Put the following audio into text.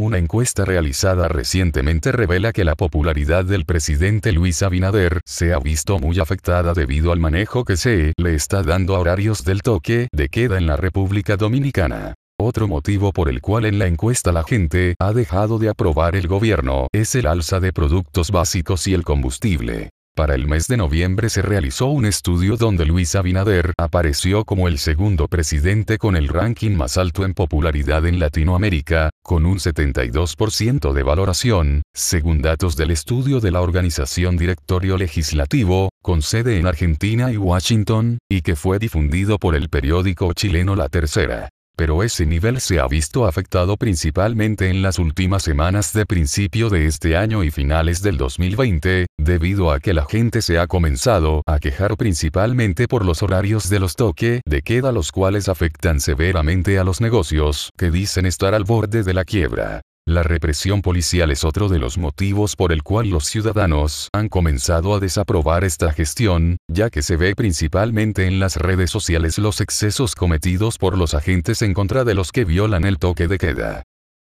Una encuesta realizada recientemente revela que la popularidad del presidente Luis Abinader se ha visto muy afectada debido al manejo que se le está dando a horarios del toque de queda en la República Dominicana. Otro motivo por el cual en la encuesta la gente ha dejado de aprobar el gobierno es el alza de productos básicos y el combustible. Para el mes de noviembre se realizó un estudio donde Luis Abinader apareció como el segundo presidente con el ranking más alto en popularidad en Latinoamérica, con un 72% de valoración, según datos del estudio de la organización Directorio Legislativo, con sede en Argentina y Washington, y que fue difundido por el periódico chileno La Tercera pero ese nivel se ha visto afectado principalmente en las últimas semanas de principio de este año y finales del 2020, debido a que la gente se ha comenzado a quejar principalmente por los horarios de los toque de queda los cuales afectan severamente a los negocios que dicen estar al borde de la quiebra. La represión policial es otro de los motivos por el cual los ciudadanos han comenzado a desaprobar esta gestión, ya que se ve principalmente en las redes sociales los excesos cometidos por los agentes en contra de los que violan el toque de queda.